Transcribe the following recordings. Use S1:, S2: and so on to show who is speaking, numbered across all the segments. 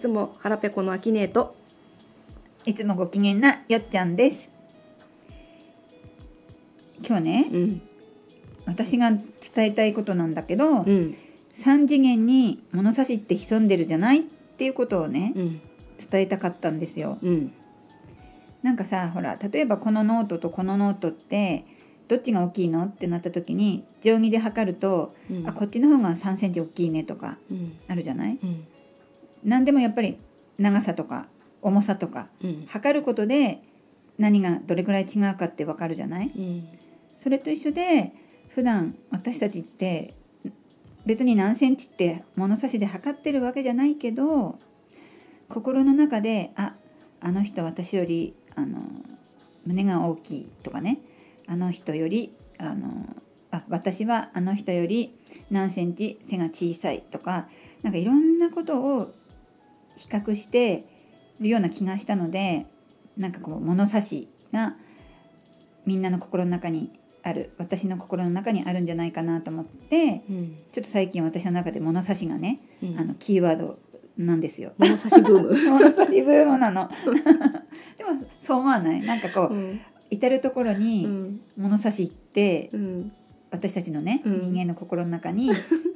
S1: つも腹ペコのアキねえと。
S2: いつもご機嫌なよっちゃんです。今日ね
S1: うん。
S2: 私が伝えたいことなんだけど、
S1: うん。
S2: 3次元に物差しって潜んでるじゃないっていうことをね
S1: うん。
S2: 伝えたかったんですよ。
S1: うん。
S2: なんかさほら例えばこのノートとこのノートってどっちが大きいのってなった時に定規で測ると、
S1: うん。
S2: あこっちの方が3センチ大きいねとか
S1: うん。
S2: あるじゃない？
S1: うん
S2: 何でもやっぱり長さとか重さとか
S1: うん。
S2: 測ることで何がどれくらい違うかってわかるじゃない？
S1: うん。
S2: それと一緒で普段私たちって別に何センチって物差しで測ってるわけじゃないけど心の中でああの人私よりあの胸が大きいとかね。あの人よりあのあ私はあの人より何センチ背が小さいとかなんかいろんなことを比較してるような気がしたのでなんかこう物差しがみんなの心の中にある私の心の中にあるんじゃないかなと思って
S1: うん。
S2: ちょっと最近私の中で物差しがね、
S1: うん。
S2: あのキーワードなんですよ。
S1: 物差しブーム。
S2: 物差しブームなの。でもそう思わない？なんかこう、
S1: うん。
S2: 至る所
S1: う
S2: に
S1: ん。
S2: 物差しって
S1: うん。
S2: 私たちのね、
S1: うん。
S2: 人間の心の中にん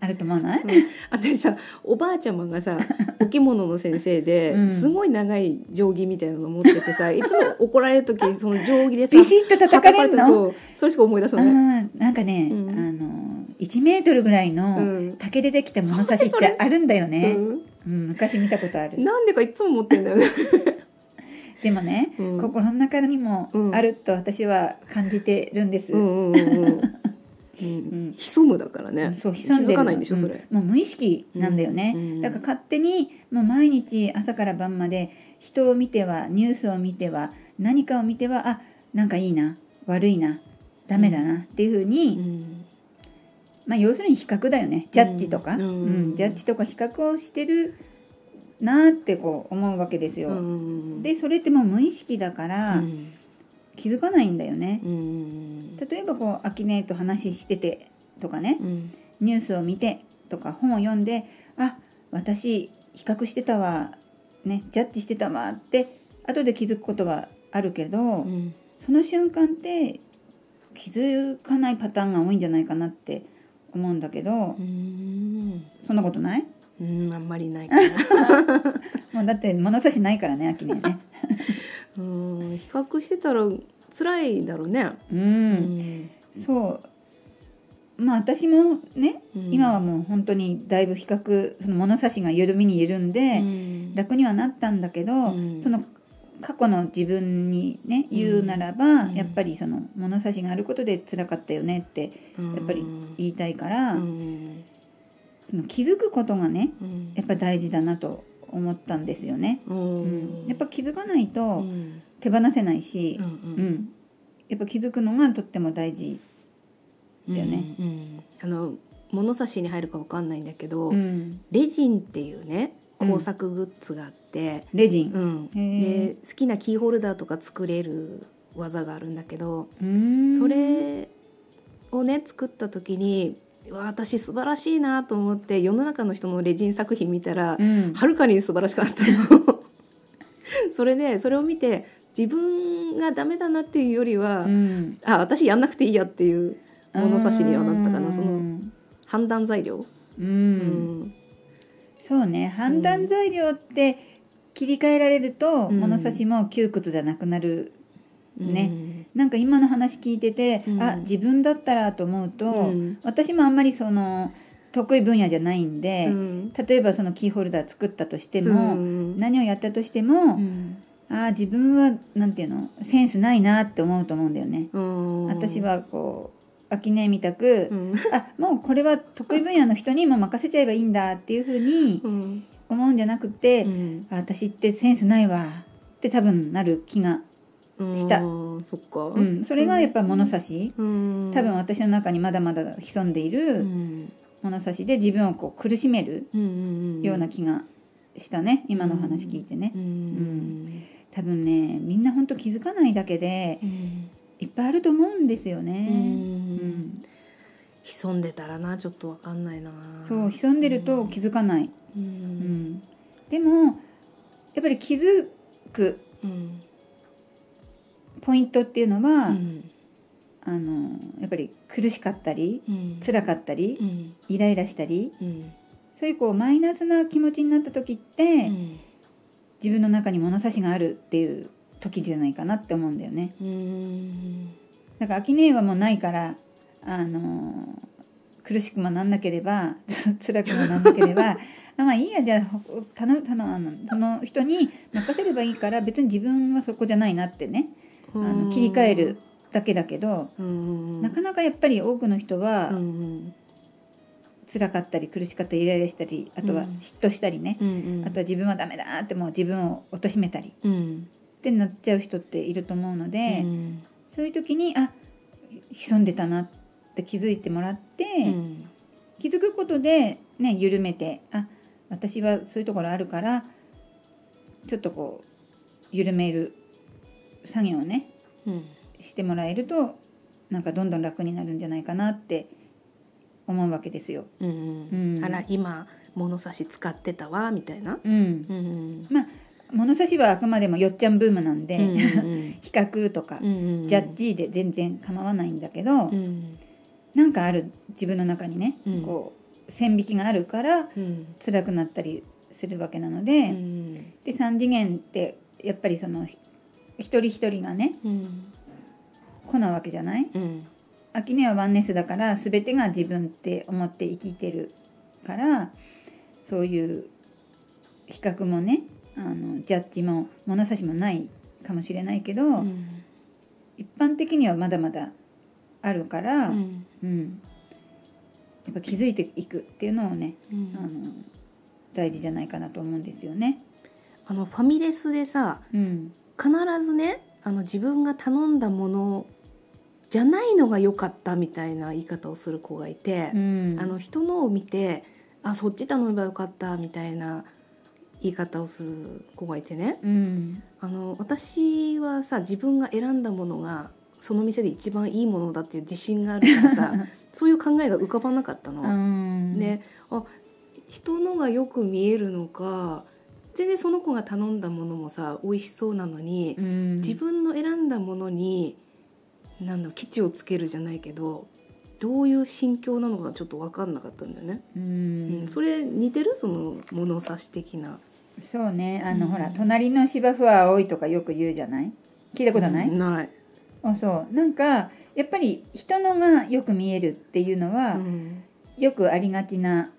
S2: あると思わない、
S1: 私さおばあちゃまがさ お着物の先生で、
S2: うん。
S1: すごい長い定規みたいなの持っててさ いつも怒られる時その定規でさ
S2: ビシッと叩かれるの
S1: それしか思い出さ
S2: あ
S1: ない、
S2: ーなんかね、
S1: うん。
S2: あの1メートルぐらいうの
S1: ん。
S2: 竹でできた物差しってあるんだよ
S1: う
S2: ね、
S1: ん、
S2: うん。昔見たことある。
S1: なんでかいつも持ってんだよね、
S2: でもね、
S1: うん。
S2: 心の中にも
S1: うん。
S2: あると私は感じてるんです、
S1: うんうんうんうんうん。
S2: ん
S1: 潜むだからね。
S2: そう潜んでる。
S1: 気づかないんでしょそれ、
S2: うんもう無意識なんだよね、
S1: うん。
S2: だから勝手にもう毎日朝から晩まで人を見てはニュースを見ては何かを見てはあなんかいいな。悪いな。ダメだな。っていうふうに、
S1: うん。
S2: まあ要するに比較だよね。ジャッジとか、
S1: うん。
S2: うん。ジャッジとか比較をしてるなってこう思うわけですよ、
S1: うん。
S2: でそれってもう無意識だから、
S1: うん
S2: 気づかないんだよね。
S1: うん。
S2: 例えばこうアキネと話しててとかね。
S1: うん。
S2: ニュースを見てとか本を読んであ私比較してたわねジャッジしてたわって後で気づくことはあるけど、
S1: うん。
S2: その瞬間って気づかないパターンが多いんじゃないかなって思うんだけど
S1: うん。
S2: そんなことない？
S1: うんあんまりないかな。
S2: もうだって物差しないからねアキネね
S1: うん比較してたら辛いだろうね。
S2: う、
S1: うん。
S2: そう。まあ私もね
S1: うん。
S2: 今はもう本当にだいぶ比較その物差しが緩みに緩んで、
S1: うん。
S2: 楽にはなったんだけど、
S1: うん。
S2: その過去の自分にね言うならば、
S1: うん。
S2: やっぱりその物差しがあることで辛かったよねってやっぱり言いたいから、
S1: うん。
S2: その気づくことがね
S1: うん。
S2: やっぱ大事だなと思ったんですよね。
S1: う
S2: うん。ん、やっぱ気づかないと
S1: うん。
S2: 手放せないし
S1: う、ん
S2: うん。やっぱ気づくのがとっても大事。
S1: うん
S2: だよね。
S1: うんあの物差しに入るかわかんないんだけど、
S2: うん、
S1: レジンっていうね
S2: うん。
S1: 工作グッズがあって、
S2: レジン。
S1: うん。
S2: へ
S1: で好きなキーホルダーとか作れる技があるんだけど、それをね作った時に私素晴らしいなと思って世の中の人のレジン作品見たら、
S2: うん、
S1: はるかに素晴らしかったの。それでそれを見て自分がダメだなっていうよりは、
S2: うん、
S1: あ私やんなくていいやっていう物差しにはなったかな。
S2: うん。
S1: その判断材料。
S2: う、
S1: うんん。
S2: そうね。判断材料って切り替えられると、
S1: うん。
S2: 物差しも窮屈じゃなくなるね。
S1: うん
S2: なんか今の話聞いてて、
S1: うん。
S2: あ自分だったらと思うと、
S1: うん。
S2: 私もあんまりその得意分野じゃないんで、
S1: うん。
S2: 例えばそのキーホルダー作ったとしても、
S1: うん。
S2: 何をやったとしても、
S1: うん。
S2: ああ自分はなんていうのセンスないなって思うと思うんだよね。
S1: うん。
S2: 私はこう秋音みたく、
S1: うん。
S2: あもうこれは得意分野の人にも任せちゃえばいいんだっていうふうに
S1: うん。
S2: 思うんじゃなくて、
S1: うん。
S2: あ私ってセンスないわって多分なる気が、した。
S1: うん。そっか、
S2: うん、それがやっぱ物差し、
S1: うん。
S2: 多分私の中にまだまだ潜んでいうる
S1: ん。
S2: 物差しで自分をこう苦しめる
S1: うん
S2: ような気がしたね。今のお話聞いてね。
S1: う。ん。
S2: 多分ねみんな本当気づかないだけで
S1: うん。
S2: いっぱいあると思うんですよ
S1: う
S2: ね。うん。ん。
S1: 潜んでたらなちょっとわかんないな。
S2: そう潜んでると気づかない、
S1: う
S2: うん。ん、でもやっぱり気づく
S1: うん
S2: ポイントっていうのは、
S1: うん。
S2: あのやっぱり苦しかったり
S1: うん。
S2: 辛かったり
S1: うん。
S2: イライラしたり
S1: うん。
S2: そういうこうマイナスな気持ちになった時って、
S1: うん。
S2: 自分の中に物差しがあるっていう時じゃないかなって思うんだよね。
S1: うん。
S2: だから秋音はもうないからあの苦しくもなんなければ 辛くもなんなければあ まあいいやじゃあほ頼む頼むあのその人に任せればいいから別に自分はそこじゃないなってねあの切り替えるだけだけど、
S1: うん
S2: なかなかやっぱり多くの人は、
S1: うん
S2: 辛かったり苦しかったりイライラしたりあとは
S1: うん。
S2: 嫉妬したりね、
S1: うん。
S2: あとは自分はダメだってもう自分を貶めたり
S1: うん。
S2: ってなっちゃう人っていると思うので、
S1: うん。
S2: そういう時にあ潜んでたなって気づいてもらって、
S1: うん。
S2: 気づくことでね緩めてあ私はそういうところあるからちょっとこう緩める作業をね
S1: うん。
S2: してもらえるとなんかどんどん楽になるんじゃないかなって思うわけですよ。
S1: うん
S2: うん。
S1: あら今物差し使ってたわみたいな？
S2: うん、
S1: うん
S2: 物差しはあくまでもよっちゃんブームなんで、
S1: うんうん
S2: 比較とか、
S1: うん
S2: ジャッジで全然構わないんだけど、
S1: うん。
S2: なんかある自分の中にね、
S1: うん。
S2: こう線引きがあるから
S1: うん。
S2: 辛くなったりするわけなの
S1: う
S2: で、
S1: ん。
S2: で3次元ってやっぱりそのひ一人一人がね
S1: うん
S2: 子なわけじゃない？
S1: うん。
S2: 秋音はワンネスだから全てが自分って思って生きてるからそういう比較もねあのジャッジも物差しもないかもしれないけど、
S1: うん。
S2: 一般的にはまだまだあるから、
S1: う
S2: うん
S1: ん。
S2: やっぱ気づいていくっていうのをね
S1: うん。
S2: あの大事じゃないかなと思うんですよね。
S1: あのファミレスでさ
S2: うん、
S1: 必ずねあの自分が頼んだものじゃないのが良かったみたいな言い方をする子がいて
S2: う、ん、
S1: あの人のを見てあそっち頼めばよかったみたいな言い方をする子がいてね。
S2: うん。
S1: あの私はさ自分が選んだものがその店で一番いいものだっていう自信があるからさ そういう考えが浮かばなかったの。
S2: うん。
S1: であ人のがよく見えるのか全然その子が頼んだものもさ美味しそうなのに、
S2: うん、
S1: 自分の選んだものになんだろうケチをつけるじゃないけどどういう心境なのかちょっと分かんなかったんだよね。
S2: う
S1: うん
S2: ん、
S1: それ似てる？その物差し的な。
S2: そうね。あの、
S1: うん。
S2: ほら隣の芝生は青いとかよく言うじゃない？聞いたことない、
S1: うんない。
S2: あそう。なんかやっぱり人のがよく見えるっていうのは、
S1: うん。
S2: よくありがちな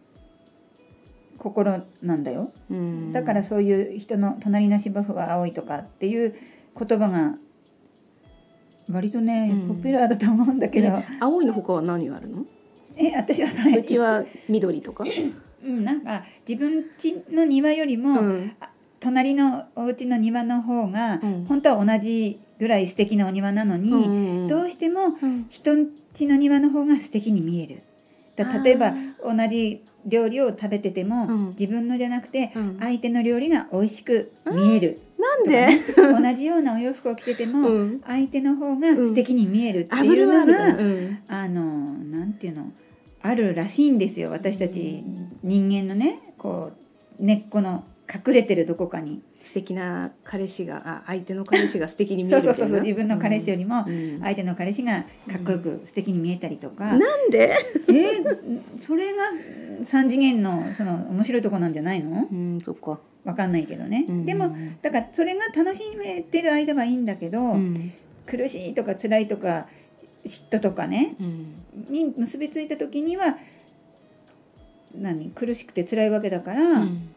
S2: 心なんだよ。
S1: うん。
S2: だからそういう人の隣の芝生は青いとかっていう言葉が割とね、
S1: うん。
S2: ポピュラーだと思うんだけど。
S1: え青いの他は何があるの？
S2: え私はそれ。
S1: うちは緑とか？
S2: うん、なんか自分家の庭よりも、
S1: うん。
S2: 隣のお家の庭の方が、
S1: うん。
S2: 本当は同じぐらい素敵なお庭なのに、
S1: うん
S2: どうしても
S1: うん。
S2: 人ん家の庭の方が素敵に見える。だ例えば同じ料理を食べてても、
S1: うん。
S2: 自分のじゃなくて
S1: うん。
S2: 相手の料理が美味しく見える、
S1: なんで？
S2: 同じようなお洋服を着てても、
S1: うん。
S2: 相手の方が素敵に見えるって
S1: あそ
S2: いうの
S1: れはあるか
S2: が、
S1: なうん。
S2: あのなんていうの？あるらしいんですよ。私たち人間のねこう根っこの隠れてるどこかに。
S1: 素敵な彼氏があ相手の彼氏が素敵に見え
S2: そう
S1: るみたいうな
S2: そ そうそう自分の彼氏よりも
S1: うん
S2: 相手の彼氏がかっこよく素敵に見えたりとか、
S1: なんで？
S2: えーそれが3次元のその面白いとこなんじゃないの？
S1: うんそっか。
S2: わかんないけどね、
S1: うん。
S2: でもだからそれが楽しめてる間はいいんだけど、
S1: うん。
S2: 苦しいとか辛いとか嫉妬とかね
S1: うん。
S2: に結びついた時には何？苦しくて辛いわけだから、
S1: うん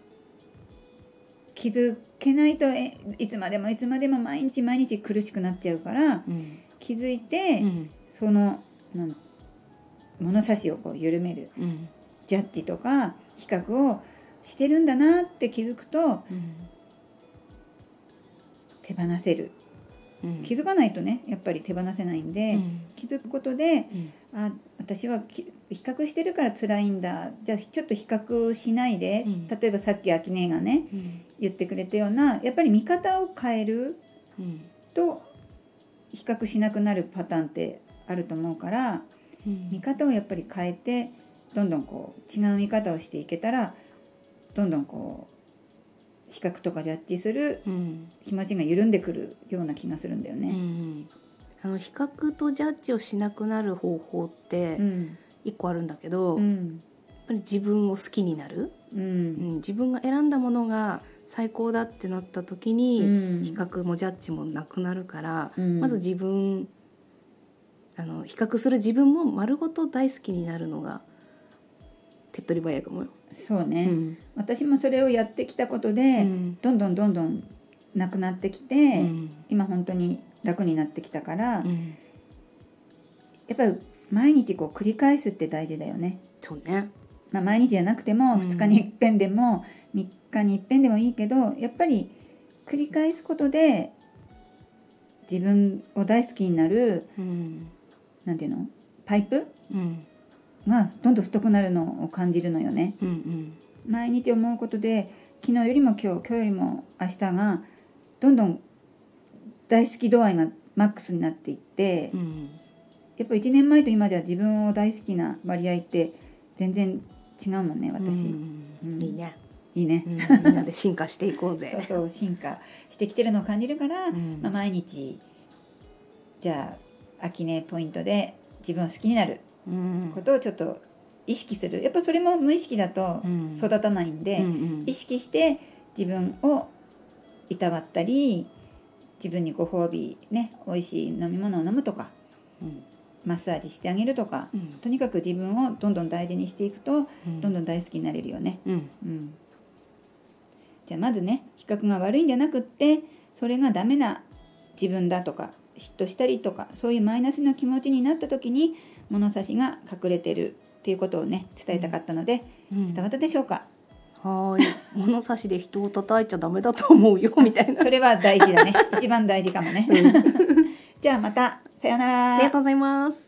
S2: 気づけないとえいつまでもいつまでも毎日毎日苦しくなっちゃうから
S1: うん
S2: 気づいて、
S1: うん
S2: そのなん物差しをこう緩める
S1: うん。
S2: ジャッジとか比較をしてるんだなって気づくと
S1: うん
S2: 手放せる。
S1: うん。
S2: 気づかないとねやっぱり手放せないんで、
S1: うん。
S2: 気づくことで
S1: うん。
S2: あ私はき比較してるから辛いんだ。じゃあちょっと比較しないで、
S1: うん。
S2: 例えばさっき秋音がね
S1: うん
S2: 言ってくれたようなやっぱり見方を変える
S1: うん。
S2: と比較しなくなるパターンってあると思うから
S1: うん。
S2: 見方をやっぱり変えてどんどんこう違う見方をしていけたらどんどんこ比較とかジャッジする
S1: うん。
S2: 気持ちが緩んでくるような気がするんだよ
S1: う
S2: ね。
S1: ん。あの比較とジャッジをしなくなる方法って
S2: うん。
S1: 一個あるんだけど、やっ
S2: うん
S1: ぱり自分を好きになる、
S2: う
S1: うんん、自分が選んだものが最高だってなった時に、
S2: うん。
S1: 比較もジャッジもなくなるから、
S2: うん。
S1: まず自分あの比較する自分も丸ごと大好きになるのが手っ取り早いかもよ。
S2: そうね、
S1: うん。
S2: 私もそれをやってきたことで、
S1: うん。
S2: どんどんどんどんなくなってきて、
S1: うん。
S2: 今本当に楽になってきたから、
S1: うん。
S2: やっぱり毎日こう繰り返すって大事だよね。
S1: そうね。
S2: まあ、毎日じゃなくても
S1: うん。
S2: 2日に一遍でも3日に一遍でもいいけどやっぱり繰り返すことで自分を大好きになる
S1: うん。
S2: なんていうの？パイプ？
S1: うん。
S2: がどんどん太くなるのを感じるのよね。
S1: うんうん。
S2: 毎日思うことで昨日よりも今日今日よりも明日がどんどん大好き度合いがマックスになっていって
S1: うん。
S2: やっぱ1年前と今では自分を大好きな割合って全然違うもんね私、
S1: うん。
S2: うん。
S1: いいね、
S2: いいね。
S1: う、ん、みんなで進化していこうぜ。
S2: そうそう進化してきてるのを感じるから、
S1: うん。
S2: まあ、毎日じゃあ秋音ポイントで自分を好きになる
S1: うん。
S2: ことをちょっと意識する。やっぱそれも無意識だと
S1: うん。
S2: 育たないんで、
S1: うんうん。
S2: 意識して自分をいたわったり自分にご褒美ね美味しい飲み物を飲むとか。
S1: うん
S2: マッサージしてあげるとか
S1: うん。
S2: とにかく自分をどんどん大事にしていくと
S1: うん。
S2: どんどん大好きになれるよね。
S1: うん。
S2: うん、じゃあまずね比較が悪いんじゃなくってそれがダメな自分だとか嫉妬したりとかそういうマイナスな気持ちになった時に物差しが隠れてるっていうことをね伝えたかったので、
S1: うん。
S2: 伝わったでしょうか。
S1: はーい。物差しで人を叩いちゃダメだと思うよみたいな。
S2: それは大事だね。一番大事かもね。じゃあまたさよなら。
S1: ありがとうございます。